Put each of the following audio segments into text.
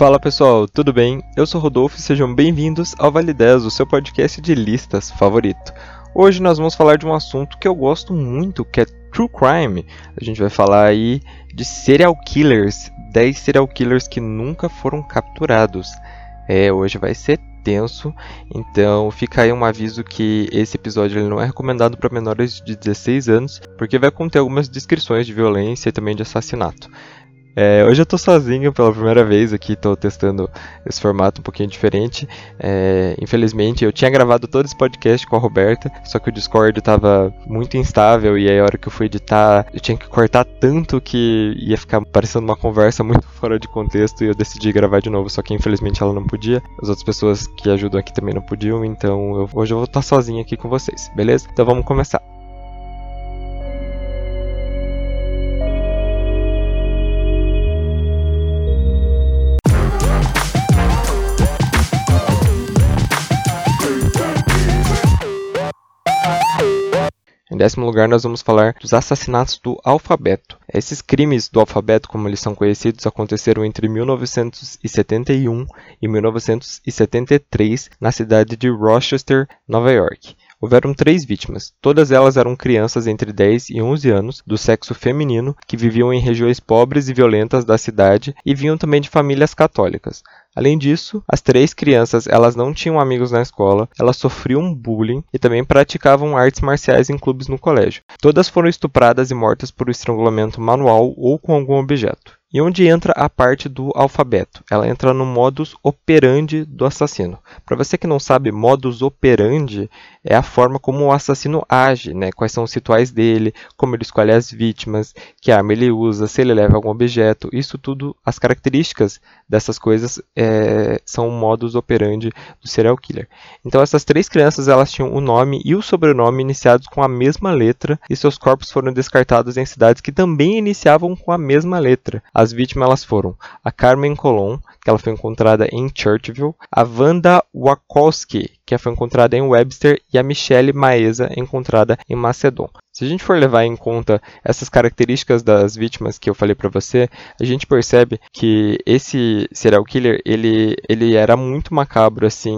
Fala pessoal, tudo bem? Eu sou Rodolfo e sejam bem-vindos ao Vale 10, o seu podcast de listas favorito. Hoje nós vamos falar de um assunto que eu gosto muito, que é True Crime. A gente vai falar aí de serial killers, 10 serial killers que nunca foram capturados. É, hoje vai ser tenso, então fica aí um aviso que esse episódio ele não é recomendado para menores de 16 anos, porque vai conter algumas descrições de violência e também de assassinato. É, hoje eu tô sozinho pela primeira vez aqui, tô testando esse formato um pouquinho diferente. É, infelizmente, eu tinha gravado todo esse podcast com a Roberta, só que o Discord tava muito instável e aí a hora que eu fui editar, eu tinha que cortar tanto que ia ficar parecendo uma conversa muito fora de contexto e eu decidi gravar de novo, só que infelizmente ela não podia. As outras pessoas que ajudam aqui também não podiam, então eu, hoje eu vou estar sozinho aqui com vocês, beleza? Então vamos começar. Décimo lugar, nós vamos falar dos assassinatos do alfabeto. Esses crimes do alfabeto, como eles são conhecidos, aconteceram entre 1971 e 1973 na cidade de Rochester, Nova York. Houveram três vítimas. Todas elas eram crianças entre 10 e 11 anos, do sexo feminino, que viviam em regiões pobres e violentas da cidade e vinham também de famílias católicas. Além disso, as três crianças elas não tinham amigos na escola, elas sofriam bullying e também praticavam artes marciais em clubes no colégio. Todas foram estupradas e mortas por estrangulamento manual ou com algum objeto. E onde entra a parte do alfabeto? Ela entra no modus operandi do assassino. Para você que não sabe, modus operandi é a forma como o assassino age, né? quais são os rituais dele, como ele escolhe as vítimas, que arma ele usa, se ele leva algum objeto. Isso tudo, as características dessas coisas é, são o modus operandi do serial killer. Então essas três crianças elas tinham o nome e o sobrenome iniciados com a mesma letra e seus corpos foram descartados em cidades que também iniciavam com a mesma letra. As vítimas elas foram a Carmen Colon, que ela foi encontrada em Churchville, a Wanda Wakowski, que foi encontrada em Webster, e a Michelle Maesa, encontrada em Macedon. Se a gente for levar em conta essas características das vítimas que eu falei para você, a gente percebe que esse serial killer ele, ele era muito macabro assim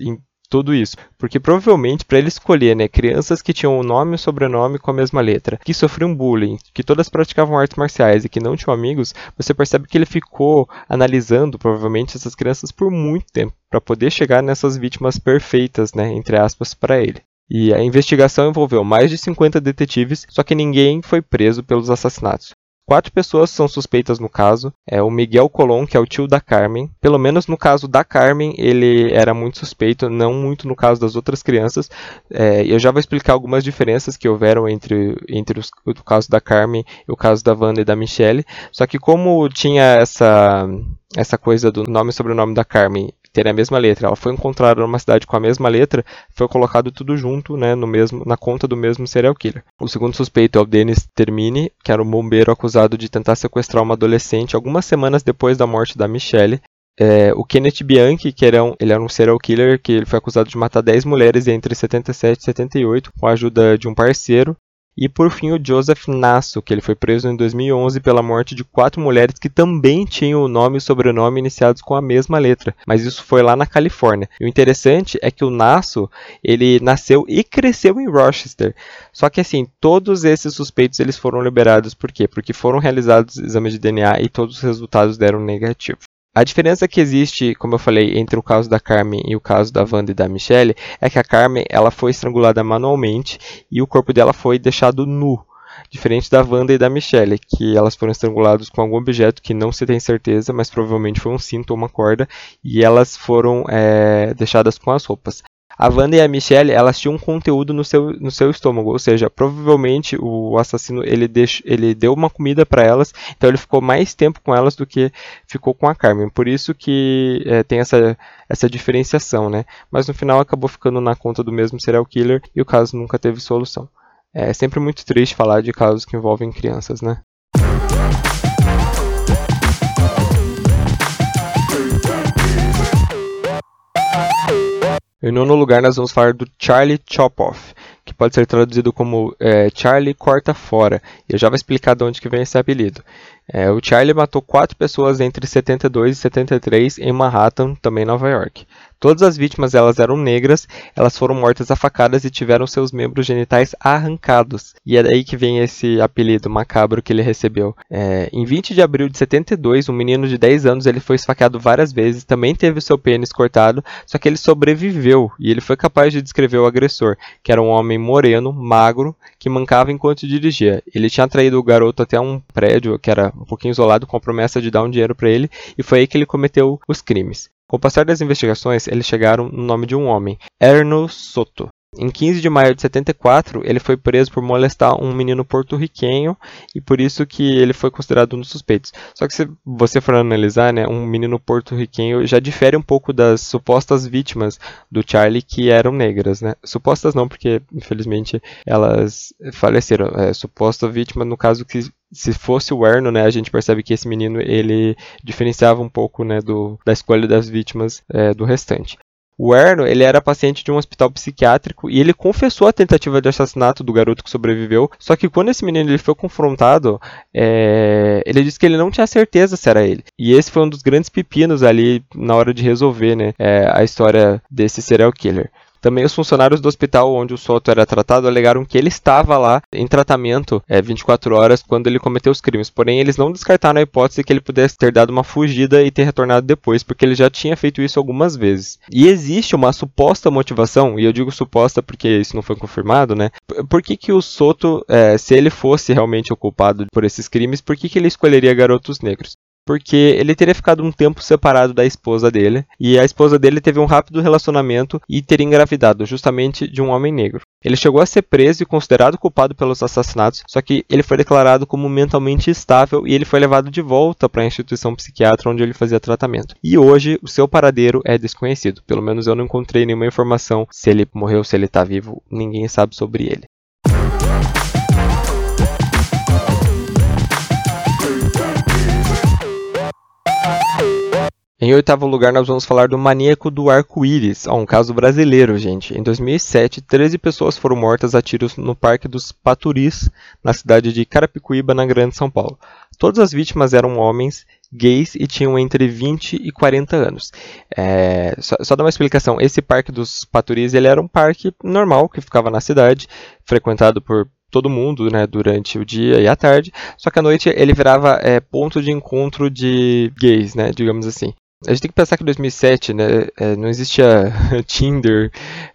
em tudo isso. Porque provavelmente para ele escolher né, crianças que tinham o nome e o sobrenome com a mesma letra, que sofriam bullying, que todas praticavam artes marciais e que não tinham amigos, você percebe que ele ficou analisando provavelmente essas crianças por muito tempo para poder chegar nessas vítimas perfeitas, né, entre aspas, para ele. E a investigação envolveu mais de 50 detetives, só que ninguém foi preso pelos assassinatos. Quatro pessoas são suspeitas no caso. É o Miguel Colon, que é o tio da Carmen. Pelo menos no caso da Carmen, ele era muito suspeito, não muito no caso das outras crianças. É, eu já vou explicar algumas diferenças que houveram entre, entre os, o caso da Carmen e o caso da Wanda e da Michelle. Só que como tinha essa essa coisa do nome e sobrenome da Carmen terem a mesma letra, ela foi encontrada numa cidade com a mesma letra, foi colocado tudo junto, né, no mesmo, na conta do mesmo serial killer. O segundo suspeito é o Dennis Termini, que era um bombeiro acusado de tentar sequestrar uma adolescente algumas semanas depois da morte da Michelle. É, o Kenneth Bianchi, que era um, ele era um serial killer, que ele foi acusado de matar 10 mulheres entre 77 e 78, com a ajuda de um parceiro. E por fim o Joseph Nasso, que ele foi preso em 2011 pela morte de quatro mulheres que também tinham o nome e sobrenome iniciados com a mesma letra, mas isso foi lá na Califórnia. E o interessante é que o Nasso, ele nasceu e cresceu em Rochester. Só que assim, todos esses suspeitos eles foram liberados por quê? Porque foram realizados exames de DNA e todos os resultados deram negativo. A diferença que existe, como eu falei, entre o caso da Carmen e o caso da Wanda e da Michelle é que a Carmen ela foi estrangulada manualmente e o corpo dela foi deixado nu. Diferente da Wanda e da Michelle, que elas foram estranguladas com algum objeto que não se tem certeza, mas provavelmente foi um cinto ou uma corda, e elas foram é, deixadas com as roupas a Wanda e a Michelle, elas tinham um conteúdo no seu, no seu estômago, ou seja, provavelmente o assassino ele, deix, ele deu uma comida para elas, então ele ficou mais tempo com elas do que ficou com a Carmen. Por isso que é, tem essa, essa diferenciação, né? Mas no final acabou ficando na conta do mesmo serial killer e o caso nunca teve solução. É sempre muito triste falar de casos que envolvem crianças, né? Em nono lugar, nós vamos falar do Charlie Chopoff, que pode ser traduzido como é, Charlie corta fora. E eu já vou explicar de onde que vem esse apelido. É, o Charlie matou quatro pessoas entre 72 e 73 em Manhattan, também Nova York. Todas as vítimas elas eram negras, elas foram mortas a facadas e tiveram seus membros genitais arrancados. E é daí que vem esse apelido macabro que ele recebeu. É, em 20 de abril de 72, um menino de 10 anos ele foi esfaqueado várias vezes, também teve seu pênis cortado, só que ele sobreviveu e ele foi capaz de descrever o agressor, que era um homem moreno, magro, que mancava enquanto dirigia. Ele tinha traído o garoto até um prédio que era um pouquinho isolado com a promessa de dar um dinheiro para ele e foi aí que ele cometeu os crimes. Com o passar das investigações, eles chegaram no nome de um homem, Erno Soto. Em 15 de maio de 74, ele foi preso por molestar um menino porto-riquenho e por isso que ele foi considerado um dos suspeitos. Só que se você for analisar, né, um menino porto-riquenho já difere um pouco das supostas vítimas do Charlie que eram negras, né? Supostas não, porque infelizmente elas faleceram. É, suposta vítima no caso que se fosse o Erno, né, a gente percebe que esse menino ele diferenciava um pouco, né, do, da escolha das vítimas é, do restante. O Erno, ele era paciente de um hospital psiquiátrico e ele confessou a tentativa de assassinato do garoto que sobreviveu. Só que quando esse menino ele foi confrontado, é... ele disse que ele não tinha certeza se era ele. E esse foi um dos grandes pepinos ali na hora de resolver, né, é, a história desse serial killer. Também os funcionários do hospital onde o Soto era tratado alegaram que ele estava lá em tratamento é, 24 horas quando ele cometeu os crimes. Porém, eles não descartaram a hipótese que ele pudesse ter dado uma fugida e ter retornado depois, porque ele já tinha feito isso algumas vezes. E existe uma suposta motivação, e eu digo suposta porque isso não foi confirmado, né? Por que, que o Soto, é, se ele fosse realmente o culpado por esses crimes, por que, que ele escolheria garotos negros? Porque ele teria ficado um tempo separado da esposa dele, e a esposa dele teve um rápido relacionamento e teria engravidado justamente de um homem negro. Ele chegou a ser preso e considerado culpado pelos assassinatos, só que ele foi declarado como mentalmente estável e ele foi levado de volta para a instituição psiquiátrica onde ele fazia tratamento. E hoje o seu paradeiro é desconhecido, pelo menos eu não encontrei nenhuma informação se ele morreu, se ele está vivo, ninguém sabe sobre ele. Em oitavo lugar, nós vamos falar do maníaco do arco-íris, um caso brasileiro, gente. Em 2007, 13 pessoas foram mortas a tiros no Parque dos Paturis, na cidade de Carapicuíba, na Grande São Paulo. Todas as vítimas eram homens, gays e tinham entre 20 e 40 anos. É, só, só dar uma explicação, esse Parque dos Paturis ele era um parque normal que ficava na cidade, frequentado por todo mundo, né, durante o dia e a tarde, só que à noite ele virava é, ponto de encontro de gays, né, digamos assim. A gente tem que pensar que em 2007 né, é, não existia Tinder,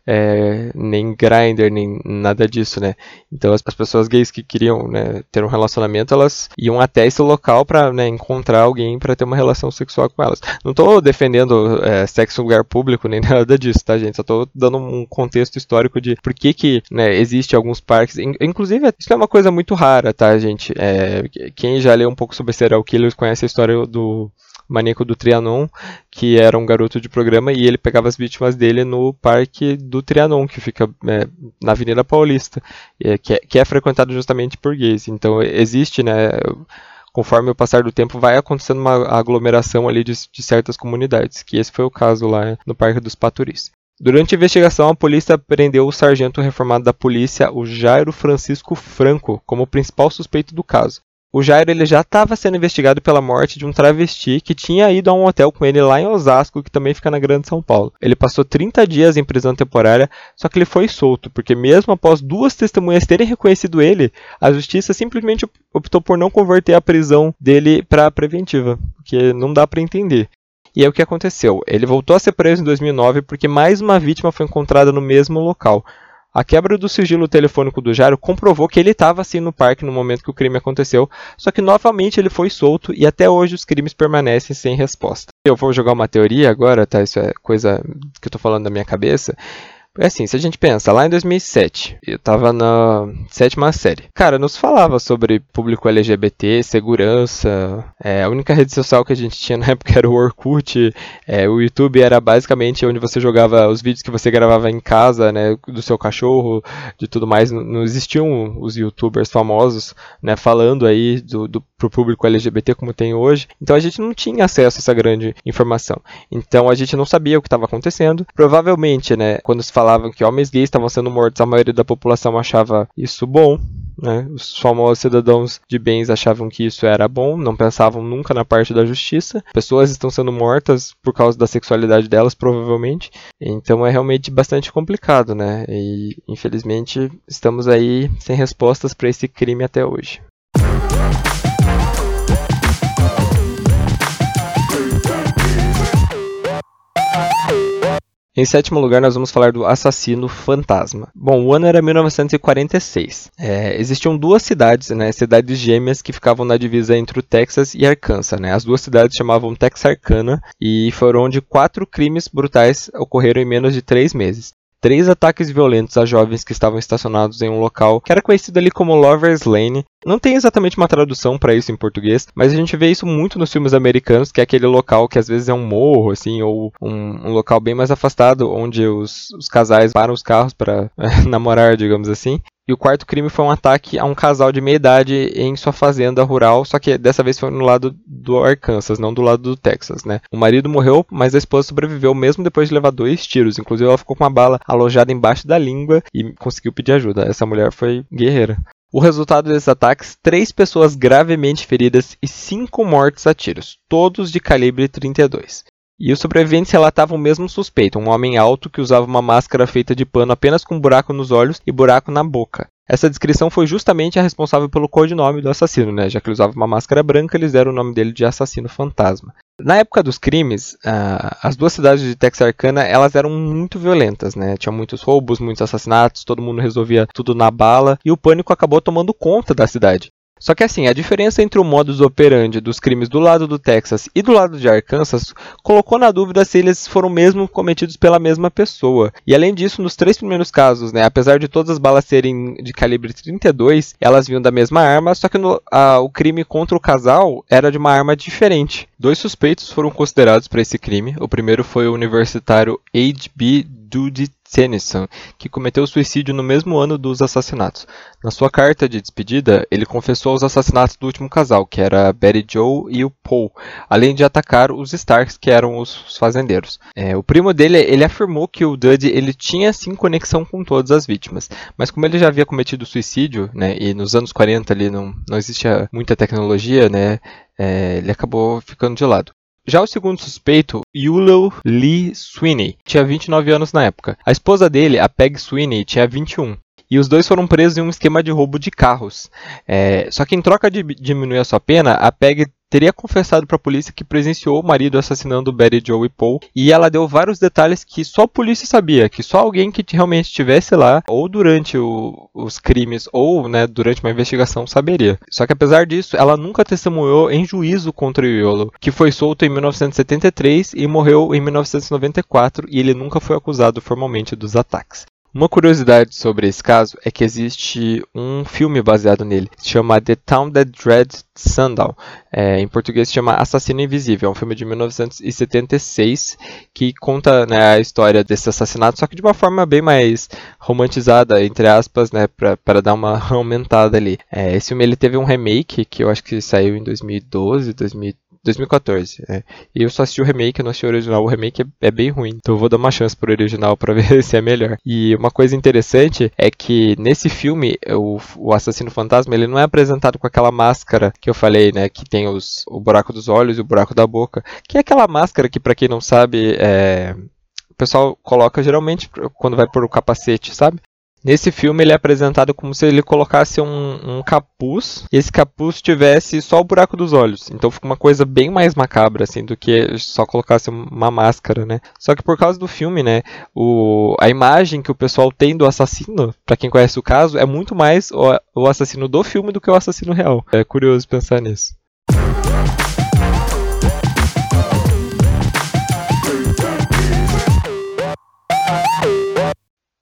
é, nem Grindr, nem nada disso, né? Então as, as pessoas gays que queriam né, ter um relacionamento, elas iam até esse local para né, encontrar alguém para ter uma relação sexual com elas. Não estou defendendo é, sexo em lugar público nem nada disso, tá, gente? Só estou dando um contexto histórico de por que que né, existe alguns parques. Inclusive, isso é uma coisa muito rara, tá, gente? É, quem já leu um pouco sobre serial killers conhece a história do maníaco do Trianon, que era um garoto de programa, e ele pegava as vítimas dele no parque do Trianon, que fica é, na Avenida Paulista, é, que, é, que é frequentado justamente por gays. Então existe, né? Conforme o passar do tempo, vai acontecendo uma aglomeração ali de, de certas comunidades, que esse foi o caso lá no Parque dos Paturis. Durante a investigação, a polícia prendeu o sargento reformado da polícia, o Jairo Francisco Franco, como principal suspeito do caso. O Jairo ele já estava sendo investigado pela morte de um travesti que tinha ido a um hotel com ele lá em Osasco, que também fica na Grande São Paulo. Ele passou 30 dias em prisão temporária, só que ele foi solto, porque mesmo após duas testemunhas terem reconhecido ele, a justiça simplesmente optou por não converter a prisão dele para preventiva, porque não dá para entender. E é o que aconteceu. Ele voltou a ser preso em 2009 porque mais uma vítima foi encontrada no mesmo local. A quebra do sigilo telefônico do Jairo comprovou que ele estava assim no parque no momento que o crime aconteceu, só que novamente ele foi solto e até hoje os crimes permanecem sem resposta. Eu vou jogar uma teoria agora, tá? Isso é coisa que eu tô falando da minha cabeça. É assim, se a gente pensa, lá em 2007, eu tava na sétima série. Cara, nos falava sobre público LGBT, segurança. É, a única rede social que a gente tinha na época era o Orkut. É, o YouTube era basicamente onde você jogava os vídeos que você gravava em casa, né, do seu cachorro, de tudo mais. Não, existiam os YouTubers famosos, né, falando aí do, do para o público LGBT como tem hoje. Então a gente não tinha acesso a essa grande informação. Então a gente não sabia o que estava acontecendo. Provavelmente, né, quando se falavam que homens gays estavam sendo mortos, a maioria da população achava isso bom. Né? Os famosos cidadãos de bens achavam que isso era bom, não pensavam nunca na parte da justiça. Pessoas estão sendo mortas por causa da sexualidade delas, provavelmente. Então é realmente bastante complicado, né? E infelizmente estamos aí sem respostas para esse crime até hoje. Em sétimo lugar, nós vamos falar do assassino fantasma. Bom, o ano era 1946. É, existiam duas cidades, né, cidades gêmeas que ficavam na divisa entre o Texas e Arkansas. Né? As duas cidades chamavam Texarkana e foram onde quatro crimes brutais ocorreram em menos de três meses três ataques violentos a jovens que estavam estacionados em um local que era conhecido ali como Lover's Lane. Não tem exatamente uma tradução para isso em português, mas a gente vê isso muito nos filmes americanos, que é aquele local que às vezes é um morro, assim, ou um, um local bem mais afastado, onde os, os casais param os carros para namorar, digamos assim. E o quarto crime foi um ataque a um casal de meia idade em sua fazenda rural, só que dessa vez foi no lado do Arkansas, não do lado do Texas, né? O marido morreu, mas a esposa sobreviveu mesmo depois de levar dois tiros. Inclusive ela ficou com uma bala alojada embaixo da língua e conseguiu pedir ajuda. Essa mulher foi guerreira. O resultado desses ataques: três pessoas gravemente feridas e cinco mortes a tiros, todos de calibre 32. E os sobreviventes relatavam o mesmo suspeito, um homem alto que usava uma máscara feita de pano apenas com buraco nos olhos e buraco na boca. Essa descrição foi justamente a responsável pelo codinome do assassino, né? Já que ele usava uma máscara branca, eles deram o nome dele de assassino fantasma. Na época dos crimes, uh, as duas cidades de Texarkana elas eram muito violentas, né? Tinha muitos roubos, muitos assassinatos, todo mundo resolvia tudo na bala e o pânico acabou tomando conta da cidade. Só que assim, a diferença entre o modus operandi dos crimes do lado do Texas e do lado de Arkansas colocou na dúvida se eles foram mesmo cometidos pela mesma pessoa. E além disso, nos três primeiros casos, né, apesar de todas as balas serem de calibre 32, elas vinham da mesma arma, só que no, a, o crime contra o casal era de uma arma diferente. Dois suspeitos foram considerados para esse crime. O primeiro foi o universitário H.B. Dudy Tennyson, que cometeu suicídio no mesmo ano dos assassinatos. Na sua carta de despedida, ele confessou os assassinatos do último casal, que era Betty Joe e o Paul, além de atacar os Starks, que eram os fazendeiros. É, o primo dele, ele afirmou que o Duddy ele tinha sim conexão com todas as vítimas, mas como ele já havia cometido suicídio, né, e nos anos 40 ali não, não existia muita tecnologia, né, é, ele acabou ficando de lado. Já o segundo suspeito, Yulo Lee Sweeney, tinha 29 anos na época. A esposa dele, a Peg Sweeney, tinha 21. E os dois foram presos em um esquema de roubo de carros. É, só que em troca de diminuir a sua pena, a Peg teria confessado para a polícia que presenciou o marido assassinando Betty Joe e Paul, e ela deu vários detalhes que só a polícia sabia, que só alguém que realmente estivesse lá, ou durante o, os crimes, ou né, durante uma investigação, saberia. Só que apesar disso, ela nunca testemunhou em juízo contra o Iolo, que foi solto em 1973 e morreu em 1994, e ele nunca foi acusado formalmente dos ataques. Uma curiosidade sobre esse caso é que existe um filme baseado nele, se chama The Town That Dread Sundown. É, em português se chama Assassino Invisível. É um filme de 1976 que conta né, a história desse assassinato, só que de uma forma bem mais romantizada, entre aspas, né, para dar uma aumentada ali. É, esse filme ele teve um remake que eu acho que saiu em 2012, 2013. 2014. É. E eu só assisti o remake, não assisti o original. O remake é, é bem ruim. Então eu vou dar uma chance pro original para ver se é melhor. E uma coisa interessante é que nesse filme, o, o assassino fantasma, ele não é apresentado com aquela máscara que eu falei, né? Que tem os, o buraco dos olhos e o buraco da boca. Que é aquela máscara que, para quem não sabe, é, o pessoal coloca geralmente quando vai por o capacete, sabe? Nesse filme ele é apresentado como se ele colocasse um, um, capuz e esse capuz tivesse só o buraco dos olhos. Então fica uma coisa bem mais macabra assim do que só colocasse uma máscara, né? Só que por causa do filme, né, o, a imagem que o pessoal tem do assassino, para quem conhece o caso, é muito mais o, o assassino do filme do que o assassino real. É curioso pensar nisso.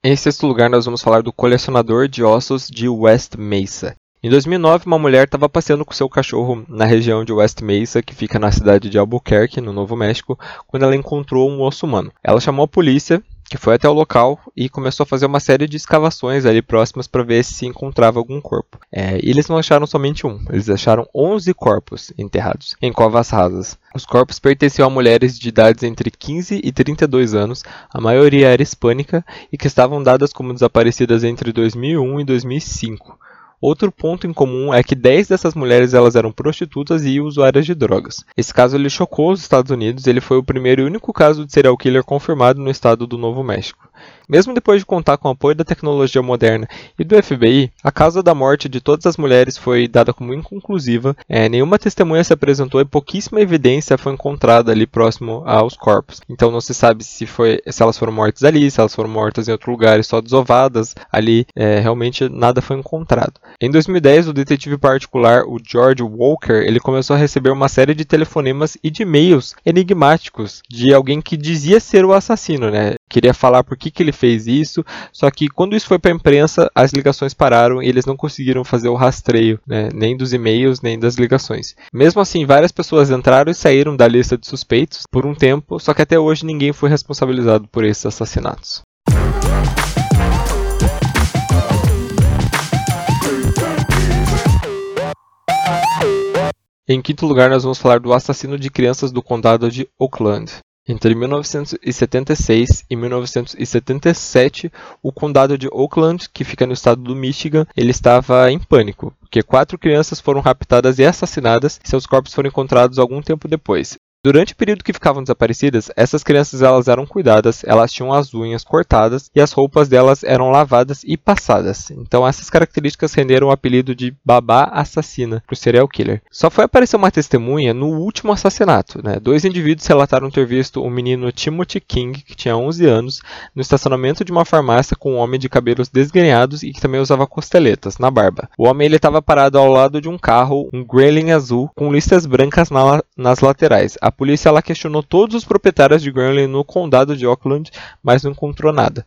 Em sexto lugar, nós vamos falar do colecionador de ossos de West Mesa. Em 2009, uma mulher estava passeando com seu cachorro na região de West Mesa, que fica na cidade de Albuquerque, no Novo México, quando ela encontrou um osso humano. Ela chamou a polícia, que foi até o local e começou a fazer uma série de escavações ali próximas para ver se encontrava algum corpo. É, e eles não acharam somente um, eles acharam 11 corpos enterrados em covas rasas. Os corpos pertenciam a mulheres de idades entre 15 e 32 anos, a maioria era hispânica e que estavam dadas como desaparecidas entre 2001 e 2005. Outro ponto em comum é que 10 dessas mulheres elas eram prostitutas e usuárias de drogas. Esse caso ele chocou os Estados Unidos, ele foi o primeiro e único caso de serial killer confirmado no estado do Novo México. Mesmo depois de contar com o apoio da tecnologia moderna e do FBI, a causa da morte de todas as mulheres foi dada como inconclusiva, é, nenhuma testemunha se apresentou e pouquíssima evidência foi encontrada ali próximo aos corpos. Então não se sabe se, foi, se elas foram mortas ali, se elas foram mortas em outro lugar e só desovadas ali, é, realmente nada foi encontrado. Em 2010, o detetive particular, o George Walker, ele começou a receber uma série de telefonemas e de e-mails enigmáticos de alguém que dizia ser o assassino, né? Queria falar por que, que ele fez isso, só que quando isso foi para a imprensa, as ligações pararam e eles não conseguiram fazer o rastreio, né, nem dos e-mails, nem das ligações. Mesmo assim, várias pessoas entraram e saíram da lista de suspeitos por um tempo, só que até hoje ninguém foi responsabilizado por esses assassinatos. Em quinto lugar, nós vamos falar do assassino de crianças do condado de Oakland. Entre 1976 e 1977, o condado de Oakland, que fica no estado do Michigan, ele estava em pânico, porque quatro crianças foram raptadas e assassinadas e seus corpos foram encontrados algum tempo depois. Durante o período que ficavam desaparecidas, essas crianças elas eram cuidadas, elas tinham as unhas cortadas e as roupas delas eram lavadas e passadas. Então essas características renderam o apelido de babá assassina para o serial killer. Só foi aparecer uma testemunha no último assassinato. Né? Dois indivíduos relataram ter visto o menino Timothy King, que tinha 11 anos, no estacionamento de uma farmácia com um homem de cabelos desgrenhados e que também usava costeletas na barba. O homem estava parado ao lado de um carro, um Gremlin azul, com listas brancas na, nas laterais. Polícia ela questionou todos os proprietários de Gremlin no condado de Oakland, mas não encontrou nada.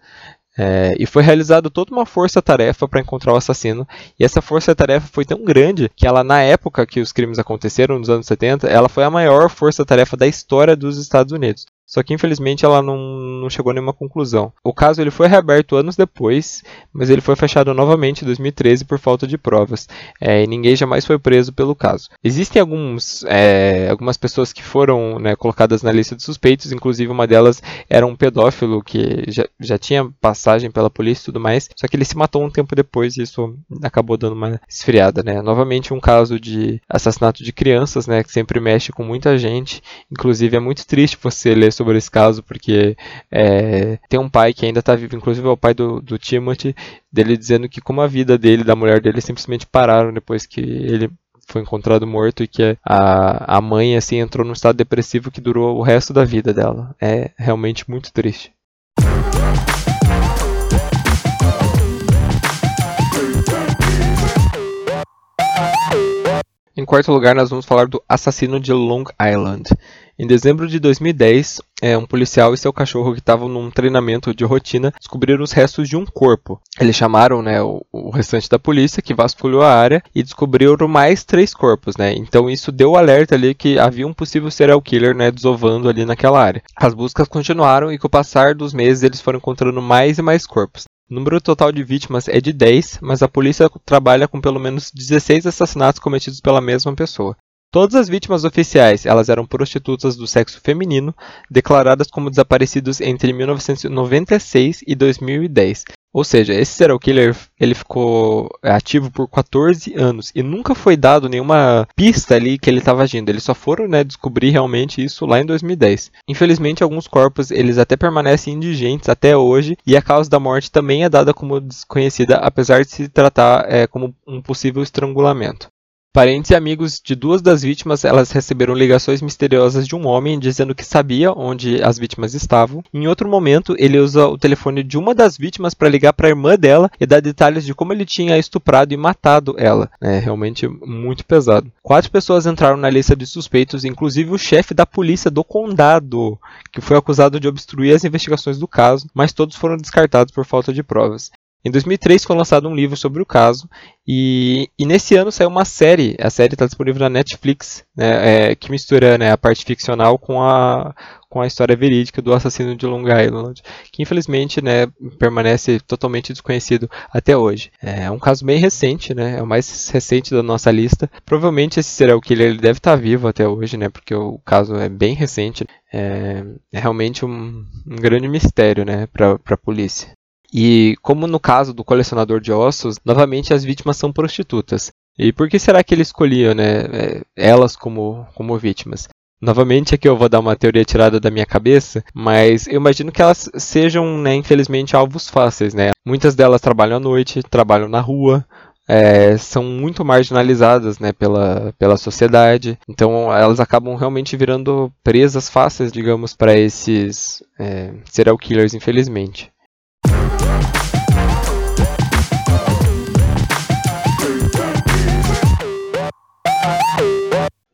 É, e foi realizada toda uma força-tarefa para encontrar o assassino. E essa força-tarefa foi tão grande que ela, na época que os crimes aconteceram, nos anos 70, ela foi a maior força-tarefa da história dos Estados Unidos. Só que infelizmente ela não, não chegou a nenhuma conclusão. O caso ele foi reaberto anos depois, mas ele foi fechado novamente em 2013 por falta de provas. É, e ninguém jamais foi preso pelo caso. Existem alguns, é, algumas pessoas que foram né, colocadas na lista de suspeitos, inclusive uma delas era um pedófilo que já, já tinha passagem pela polícia e tudo mais, só que ele se matou um tempo depois e isso acabou dando uma esfriada. Né? Novamente um caso de assassinato de crianças, né, que sempre mexe com muita gente. Inclusive é muito triste você ler sobre esse caso, porque é, tem um pai que ainda está vivo, inclusive é o pai do, do Timothy, dele dizendo que como a vida dele da mulher dele simplesmente pararam depois que ele foi encontrado morto e que a, a mãe assim entrou num estado depressivo que durou o resto da vida dela. É realmente muito triste. Em quarto lugar, nós vamos falar do assassino de Long Island. Em dezembro de 2010, é, um policial e seu cachorro que estavam num treinamento de rotina descobriram os restos de um corpo. Eles chamaram né, o, restante da polícia, que vasculhou a área, e descobriram mais três corpos. Né? Então isso deu o alerta ali que havia um possível serial killer né, desovando ali naquela área. As buscas continuaram e com o passar dos meses eles foram encontrando mais e mais corpos. O número total de vítimas é de 10, mas a polícia trabalha com pelo menos 16 assassinatos cometidos pela mesma pessoa. Todas as vítimas oficiais elas eram prostitutas do sexo feminino, declaradas como desaparecidos entre 1996 e 2010. Ou seja, esse serial killer ele ficou ativo por 14 anos e nunca foi dado nenhuma pista ali que ele estava agindo. Eles só foram né, descobrir realmente isso lá em 2010. Infelizmente, alguns corpos eles até permanecem indigentes até hoje e a causa da morte também é dada como desconhecida, apesar de se tratar é, como um possível estrangulamento. Parentes e amigos de duas das vítimas, elas receberam ligações misteriosas de um homem dizendo que sabia onde as vítimas estavam. Em outro momento, ele usa o telefone de uma das vítimas para ligar para a irmã dela e dar detalhes de como ele tinha estuprado e matado ela. É realmente muito pesado. Quatro pessoas entraram na lista de suspeitos, inclusive o chefe da polícia do condado, que foi acusado de obstruir as investigações do caso, mas todos foram descartados por falta de provas. Em 2003 foi lançado um livro sobre o caso e, e nesse ano saiu uma série, a série está disponível na Netflix, né, é, que mistura né, a parte ficcional com a, com a história verídica do assassino de Long Island, que infelizmente né, permanece totalmente desconhecido até hoje. É um caso bem recente, né, é o mais recente da nossa lista. Provavelmente esse serial killer ele deve estar vivo até hoje, né, porque o caso é bem recente. É, é realmente um, um grande mistério né, para a polícia. E como no caso do colecionador de ossos, novamente as vítimas são prostitutas. E por que será que ele escolhia né, é, elas como, como vítimas? Novamente aqui eu vou dar uma teoria tirada da minha cabeça, mas eu imagino que elas sejam, né, infelizmente, alvos fáceis, né? Muitas delas trabalham à noite, trabalham na rua, é, são muito marginalizadas né, pela, pela sociedade, então elas acabam realmente virando presas fáceis, digamos, para esses é, serial killers, infelizmente.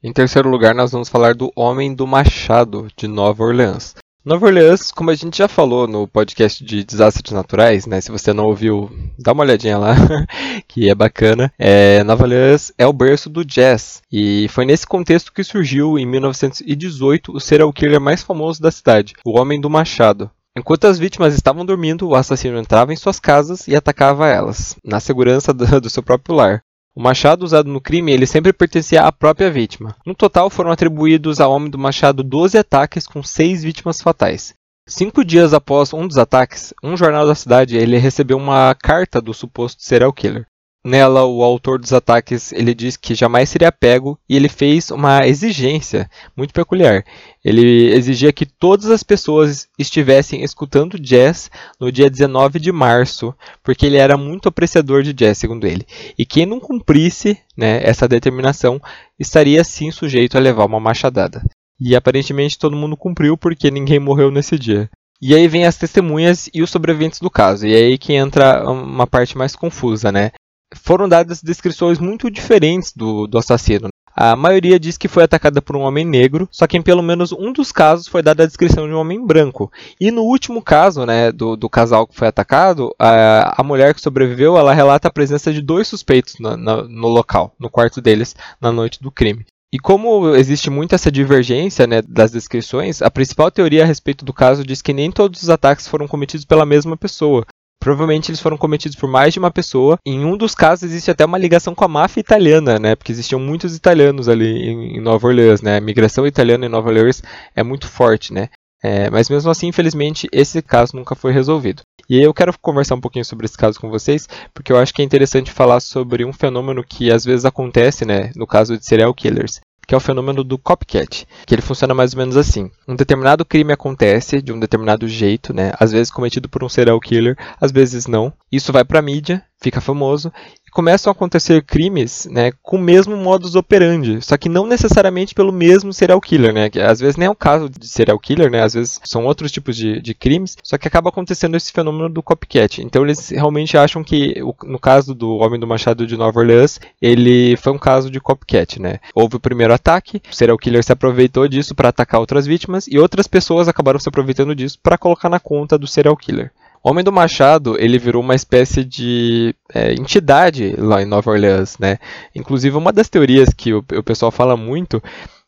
Em terceiro lugar, nós vamos falar do Homem do Machado, de Nova Orleans. Nova Orleans, como a gente já falou no podcast de desastres naturais, né? Se você não ouviu, dá uma olhadinha lá, que é bacana. É, Nova Orleans é o berço do jazz e foi nesse contexto que surgiu em 1918 o serial killer mais famoso da cidade, o Homem do Machado. Enquanto as vítimas estavam dormindo, o assassino entrava em suas casas e atacava elas, na segurança do, do seu próprio lar. O machado usado no crime ele sempre pertencia à própria vítima. No total foram atribuídos ao homem do machado 12 ataques com 6 vítimas fatais. Cinco dias após um dos ataques, um jornal da cidade ele recebeu uma carta do suposto serial killer. Nela, o autor dos ataques ele diz que jamais seria pego e ele fez uma exigência muito peculiar. Ele exigia que todas as pessoas estivessem escutando jazz no dia 19 de março, porque ele era muito apreciador de jazz, segundo ele. E quem não cumprisse né, essa determinação estaria sim sujeito a levar uma machadada. E aparentemente todo mundo cumpriu porque ninguém morreu nesse dia. E aí vem as testemunhas e os sobreviventes do caso. E aí que entra uma parte mais confusa, né? Foram dadas descrições muito diferentes do, do assassino. A maioria diz que foi atacada por um homem negro, só que em pelo menos um dos casos foi dada a descrição de um homem branco. E no último caso, né, do, do casal que foi atacado, a, a mulher que sobreviveu, ela relata a presença de dois suspeitos no, local, no quarto deles, na noite do crime. E como existe muito essa divergência né, das descrições, a principal teoria a respeito do caso diz que nem todos os ataques foram cometidos pela mesma pessoa. Provavelmente eles foram cometidos por mais de uma pessoa. Em um dos casos existe até uma ligação com a máfia italiana, né? Porque existiam muitos italianos ali em Nova Orleans, né? A migração italiana em Nova Orleans é muito forte, né? É, mas mesmo assim, infelizmente, esse caso nunca foi resolvido. E eu quero conversar um pouquinho sobre esse caso com vocês, porque eu acho que é interessante falar sobre um fenômeno que às vezes acontece, né, no caso de serial killers que é o fenômeno do copycat, que ele funciona mais ou menos assim. Um determinado crime acontece de um determinado jeito, né? Às vezes cometido por um serial killer, às vezes não. Isso vai para a mídia, fica famoso começam a acontecer crimes né, com o mesmo modus operandi, só que não necessariamente pelo mesmo serial killer, né? Que às vezes nem é o caso de serial killer, né? Às vezes são outros tipos de, de crimes, só que acaba acontecendo esse fenômeno do copycat. Então eles realmente acham que, no caso do Homem do Machado de Nova Orleans, ele foi um caso de copycat, né? Houve o primeiro ataque, o serial killer se aproveitou disso para atacar outras vítimas e outras pessoas acabaram se aproveitando disso para colocar na conta do serial killer. Homem do Machado, ele virou uma espécie de é, entidade lá em Nova Orleans, né? Inclusive, uma das teorias que o, o pessoal fala muito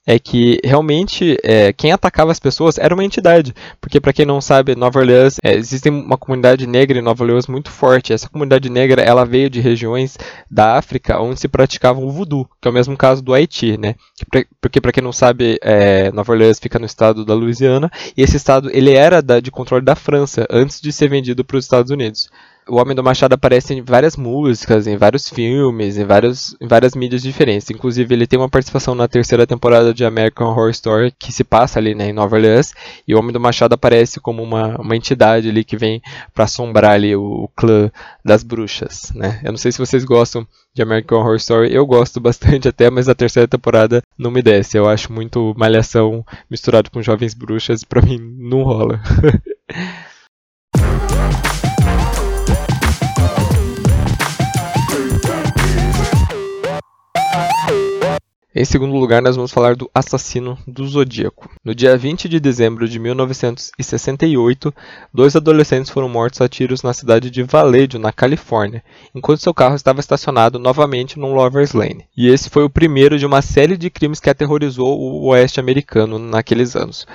é que realmente é, quem atacava as pessoas era uma entidade. Porque, para quem não sabe, Nova Orleans, é, existe uma comunidade negra em Nova Orleans muito forte. Essa comunidade negra ela veio de regiões da África onde se praticava o voodoo, que é o mesmo caso do Haiti, né? Porque, para quem não sabe, é, Nova Orleans fica no estado da Louisiana e esse estado ele era da, de controle da França antes de ser vendido para os Estados Unidos o Homem do Machado aparece em várias músicas, em vários filmes, em, vários, em várias mídias diferentes. Inclusive, ele tem uma participação na terceira temporada de American Horror Story, que se passa ali né, em Nova Orleans, e o Homem do Machado aparece como uma, uma entidade ali que vem para assombrar ali o, o, clã das bruxas. Né? Eu não sei se vocês gostam de American Horror Story, eu gosto bastante até, mas a terceira temporada não me desce. Eu acho muito malhação misturado com jovens bruxas, pra mim não rola. Em segundo lugar, nós vamos falar do assassino do Zodíaco. No dia 20 de dezembro de 1968, dois adolescentes foram mortos a tiros na cidade de Vallejo, na Califórnia, enquanto seu carro estava estacionado novamente no Lovers Lane. E esse foi o primeiro de uma série de crimes que aterrorizou o oeste americano naqueles anos.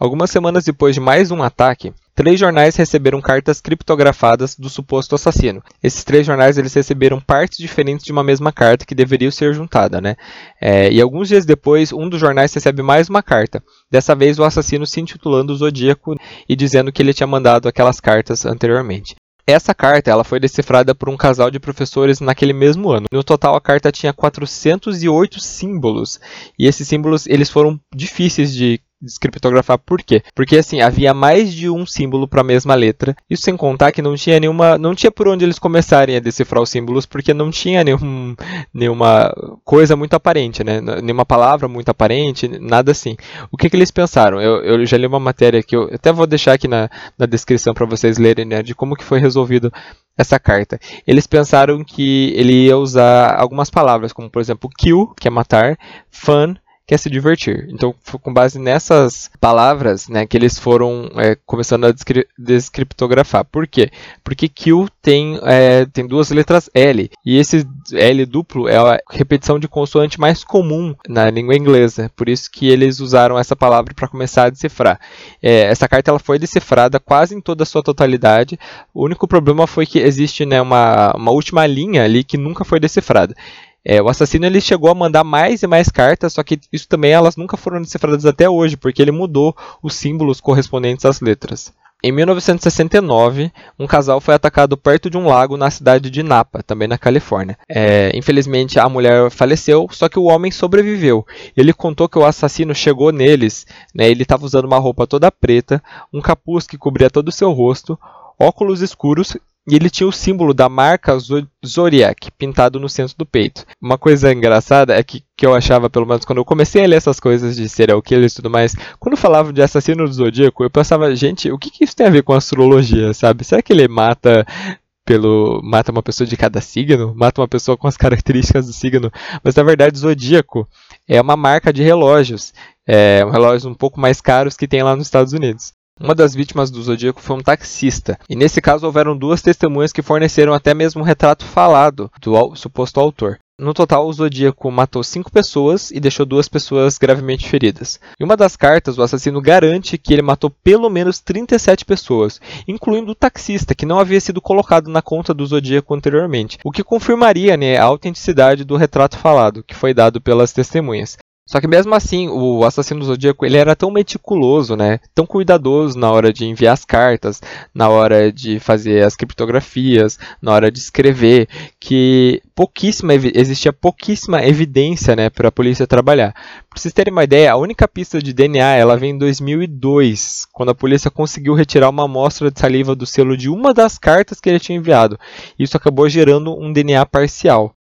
Algumas semanas depois de mais um ataque, três jornais receberam cartas criptografadas do suposto assassino. Esses três jornais eles receberam partes diferentes de uma mesma carta que deveria ser juntada, né? É, e alguns dias depois, um dos jornais recebe mais uma carta. Dessa vez, o assassino se intitulando Zodíaco e dizendo que ele tinha mandado aquelas cartas anteriormente. Essa carta ela foi decifrada por um casal de professores naquele mesmo ano. No total, a carta tinha 408 símbolos. E esses símbolos eles foram difíceis de descriptografar. Por quê? Porque assim, havia mais de um símbolo para a mesma letra. Isso sem contar que não tinha nenhuma, não tinha por onde eles começarem a decifrar os símbolos, porque não tinha nenhum, nenhuma coisa muito aparente, né? Nenhuma palavra muito aparente, nada assim. O que, que eles pensaram? Eu, eu já li uma matéria que eu até vou deixar aqui na, na descrição para vocês lerem, né, de como que foi resolvido essa carta. Eles pensaram que ele ia usar algumas palavras, como por exemplo kill, que é matar, fun, quer se divertir. Então, com base nessas palavras, né, que eles foram é, começando a descriptografar. Por quê? Porque kill tem, é, tem duas letras L, e esse L duplo é a repetição de consoante mais comum na língua inglesa. Por isso que eles usaram essa palavra para começar a decifrar. É, essa carta ela foi decifrada quase em toda a sua totalidade. O único problema foi que existe né, uma, uma última linha ali que nunca foi decifrada. É, o assassino ele chegou a mandar mais e mais cartas, só que isso também elas nunca foram decifradas até hoje, porque ele mudou os símbolos correspondentes às letras. Em 1969, um casal foi atacado perto de um lago na cidade de Napa, também na Califórnia. É, infelizmente, a mulher faleceu, só que o homem sobreviveu. Ele contou que o assassino chegou neles, né, ele estava usando uma roupa toda preta, um capuz que cobria todo o seu rosto, óculos escuros e ele tinha o símbolo da marca Zodiac pintado no centro do peito. Uma coisa engraçada é que, que eu achava, pelo menos quando eu comecei a ler essas coisas de serial killers e tudo mais, quando falava de assassino do zodíaco, eu pensava, gente, o que, que isso tem a ver com astrologia, sabe? Será que ele mata pelo mata uma pessoa de cada signo, mata uma pessoa com as características do signo, mas na verdade zodíaco é uma marca de relógios, é um relógio um pouco mais caros que tem lá nos Estados Unidos. Uma das vítimas do Zodíaco foi um taxista, e nesse caso houveram duas testemunhas que forneceram até mesmo um retrato falado do suposto autor. No total, o Zodíaco matou cinco pessoas e deixou duas pessoas gravemente feridas. Em uma das cartas, o assassino garante que ele matou pelo menos 37 pessoas, incluindo o taxista, que não havia sido colocado na conta do Zodíaco anteriormente, o que confirmaria né, a autenticidade do retrato falado, que foi dado pelas testemunhas. Só que mesmo assim, o assassino do Zodíaco ele era tão meticuloso, né? Tão cuidadoso na hora de enviar as cartas, na hora de fazer as criptografias, na hora de escrever, que pouquíssima existia pouquíssima evidência, né, para a polícia trabalhar. Para vocês terem uma ideia, a única pista de DNA ela vem em 2002, quando a polícia conseguiu retirar uma amostra de saliva do selo de uma das cartas que ele tinha enviado. Isso acabou gerando um DNA parcial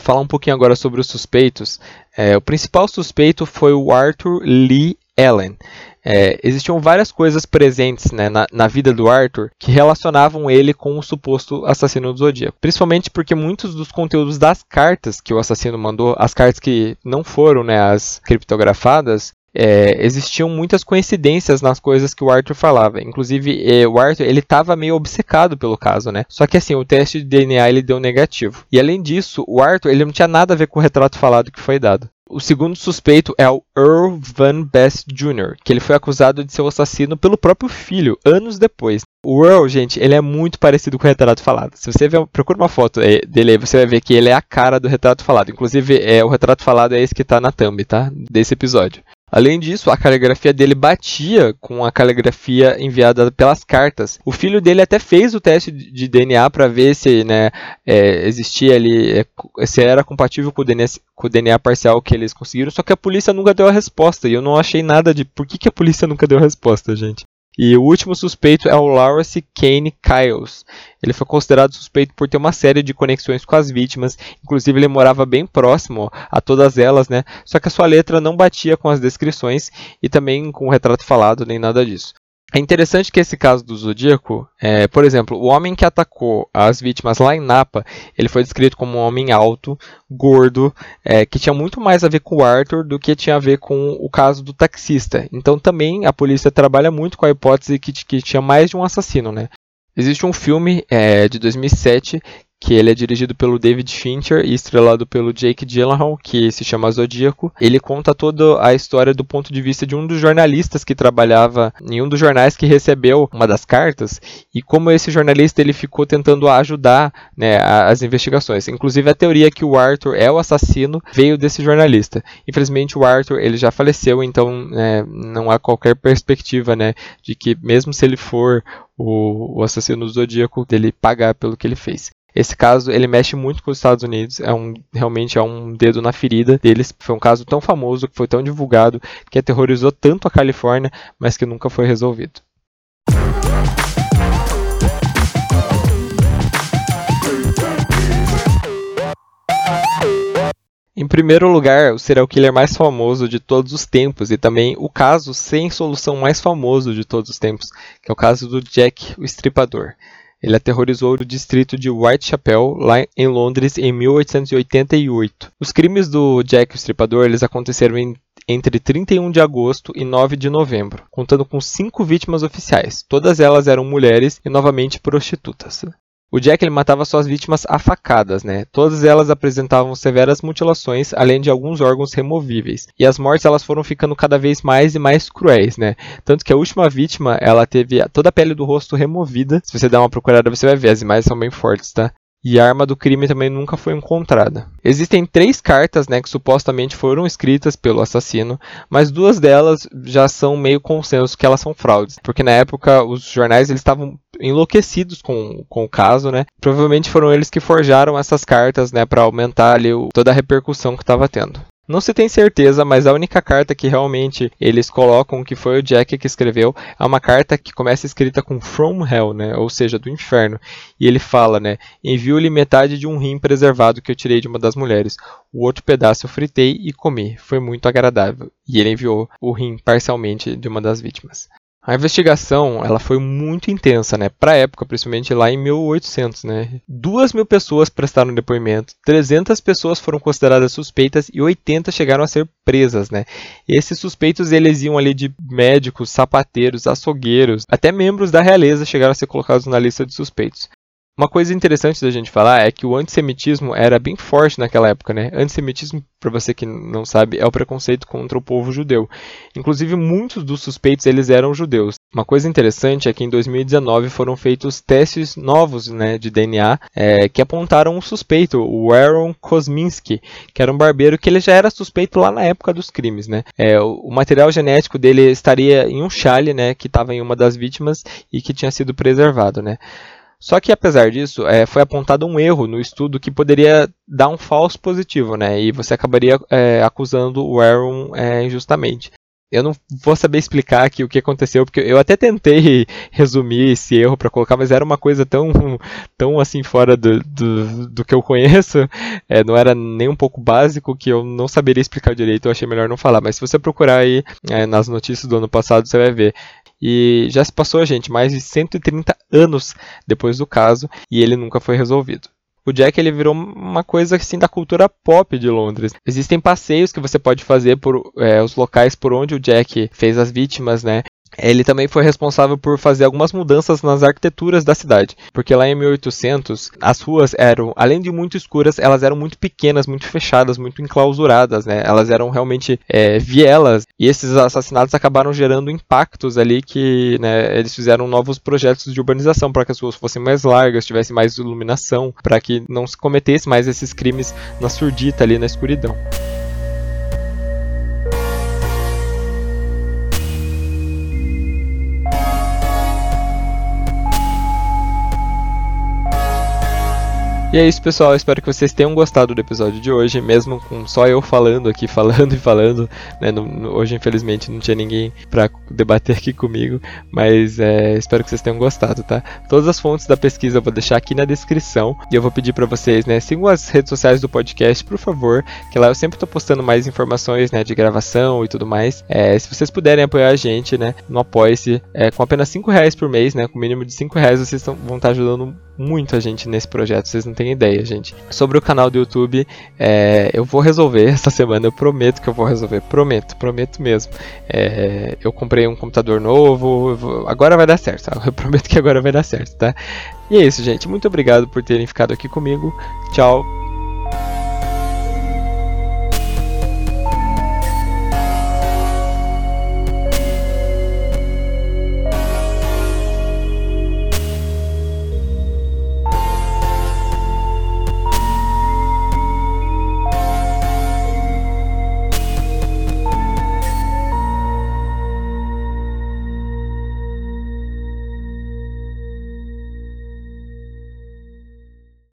falar um pouquinho agora sobre os suspeitos. É, o principal suspeito foi o Arthur Lee Allen. É, existiam várias coisas presentes né, na, na, vida do Arthur que relacionavam ele com o suposto assassino do Zodíaco. Principalmente porque muitos dos conteúdos das cartas que o assassino mandou, as cartas que não foram né, as criptografadas, é, existiam muitas coincidências nas coisas que o Arthur falava. Inclusive, é, o Arthur ele estava meio obcecado pelo caso, né? Só que assim, o teste de DNA ele deu negativo. E além disso, o Arthur ele não tinha nada a ver com o retrato falado que foi dado. O segundo suspeito é o Earl Van Best Jr., que ele foi acusado de ser o assassino pelo próprio filho, anos depois. O Earl, gente, ele é muito parecido com o retrato falado. Se você ver, procura uma foto é, dele aí, você vai ver que ele é a cara do retrato falado. Inclusive, é, o retrato falado é esse que está na thumb, tá? Desse episódio. Além disso, a caligrafia dele batia com a caligrafia enviada pelas cartas. O filho dele até fez o teste de DNA para ver se né, é, existia ali, é, se era compatível com o, DNA, com o, DNA, parcial que eles conseguiram, só que a polícia nunca deu a resposta. E eu não achei nada de por que, que a polícia nunca deu a resposta, gente. E o último suspeito é o Lawrence Kane Kyles. Ele foi considerado suspeito por ter uma série de conexões com as vítimas, inclusive ele morava bem próximo a todas elas, né? Só que a sua letra não batia com as descrições e também com o retrato falado, nem nada disso. É interessante que esse caso do Zodíaco, é, por exemplo, o homem que atacou as vítimas lá em Napa, ele foi descrito como um homem alto, gordo, é, que tinha muito mais a ver com o Arthur do que tinha a ver com o caso do taxista. Então também a polícia trabalha muito com a hipótese que, que tinha mais de um assassino, né? Existe um filme é, de 2007 que ele é dirigido pelo David Fincher e estrelado pelo Jake Gyllenhaal, que se chama Zodíaco. Ele conta toda a história do ponto de vista de um dos jornalistas que trabalhava em um dos jornais que recebeu uma das cartas e como esse jornalista ele ficou tentando ajudar né, as investigações. Inclusive a teoria que o Arthur é o assassino veio desse jornalista. Infelizmente o Arthur ele já faleceu, então é, não há qualquer perspectiva né, de que mesmo se ele for o, o assassino zodíaco dele pagar pelo que ele fez. Esse caso ele mexe muito com os Estados Unidos, é um realmente é um dedo na ferida deles. Foi um caso tão famoso, que foi tão divulgado, que aterrorizou tanto a Califórnia, mas que nunca foi resolvido. Em primeiro lugar, o serial killer mais famoso de todos os tempos e também o caso sem solução mais famoso de todos os tempos, que é o caso do Jack, o Estripador. Ele aterrorizou o distrito de Whitechapel, lá em Londres, em 1888. Os crimes do Jack o Estripador eles aconteceram em, entre 31 de agosto e 9 de novembro, contando com cinco vítimas oficiais. Todas elas eram mulheres e novamente prostitutas. O Jack ele matava suas vítimas a facadas, né? Todas elas apresentavam severas mutilações, além de alguns órgãos removíveis. E as mortes elas foram ficando cada vez mais e mais cruéis, né? Tanto que a última vítima, ela teve toda a pele do rosto removida. Se você dar uma procurada, você vai ver, as imagens são bem fortes, tá? E a arma do crime também nunca foi encontrada. Existem três cartas né, que supostamente foram escritas pelo assassino, mas duas delas já são meio consenso que elas são fraudes, porque na época os jornais eles estavam enlouquecidos com, com o caso, né? Provavelmente foram eles que forjaram essas cartas, né, para aumentar ali o, toda a repercussão que estava tendo. Não se tem certeza, mas a única carta que realmente eles colocam que foi o Jack que escreveu é uma carta que começa escrita com From Hell, né? Ou seja, do inferno. E ele fala, né? Envio-lhe metade de um rim preservado que eu tirei de uma das mulheres. O outro pedaço eu fritei e comi. Foi muito agradável. E ele enviou o rim parcialmente de uma das vítimas. A investigação ela foi muito intensa, né? Para a época, principalmente lá em 1800, né? Duas mil pessoas prestaram depoimento, 300 pessoas foram consideradas suspeitas e 80 chegaram a ser presas, né? Esses suspeitos eles iam ali de médicos, sapateiros, açougueiros, até membros da realeza chegaram a ser colocados na lista de suspeitos. Uma coisa interessante da gente falar é que o antissemitismo era bem forte naquela época, né? Antissemitismo, para você que não sabe, é o preconceito contra o povo judeu. Inclusive, muitos dos suspeitos eles eram judeus. Uma coisa interessante é que em 2019 foram feitos testes novos né, de DNA é, que apontaram um suspeito, o Aaron Kosminski, que era um barbeiro que ele já era suspeito lá na época dos crimes. Né? É, o, material genético dele estaria em um chale né, que estava em uma das vítimas e que tinha sido preservado. Né? Só que apesar disso, é, foi apontado um erro no estudo que poderia dar um falso positivo, né? E você acabaria é, acusando o Aaron é, injustamente. Eu não vou saber explicar aqui o que aconteceu, porque eu até tentei resumir esse erro para colocar, mas era uma coisa tão, tão assim fora do, do, do que eu conheço, é, não era nem um pouco básico que eu não saberia explicar direito, eu achei melhor não falar. Mas se você procurar aí é, nas notícias do ano passado, você vai ver. E já se passou, gente, mais de 130 anos depois do caso e ele nunca foi resolvido. O Jack ele virou uma coisa assim da cultura pop de Londres. Existem passeios que você pode fazer por é, os locais por onde o Jack fez as vítimas, né? Ele também foi responsável por fazer algumas mudanças nas arquiteturas da cidade, porque lá em 1800 as ruas eram, além de muito escuras, elas eram muito pequenas, muito fechadas, muito enclausuradas, né? Elas eram realmente é, vielas e esses assassinatos acabaram gerando impactos ali que, né, eles fizeram novos projetos de urbanização para que as ruas fossem mais largas, tivessem mais iluminação, para que não se cometesse mais esses crimes na surdita ali na escuridão. E é isso, pessoal. Espero que vocês tenham gostado do episódio de hoje, mesmo com só eu falando aqui, falando e falando. Né? hoje, infelizmente, não tinha ninguém para debater aqui comigo, mas é, espero que vocês tenham gostado, tá? Todas as fontes da pesquisa eu vou deixar aqui na descrição e eu vou pedir para vocês, né? Sigam as redes sociais do podcast, por favor, que lá eu sempre tô postando mais informações, né? De gravação e tudo mais. É, se vocês puderem apoiar a gente, né? No Apoia-se, é, com apenas 5 reais por mês, né? Com mínimo de 5 reais, vocês tão, vão estar tá ajudando muito a gente nesse projeto, vocês não têm ideia, gente. Sobre o canal do YouTube, é, eu vou resolver essa semana, eu prometo que eu vou resolver, prometo, prometo mesmo. É, eu comprei um computador novo, vou, agora vai dar certo, tá? eu prometo que agora vai dar certo, tá? E é isso, gente. Muito obrigado por terem ficado aqui comigo. Tchau.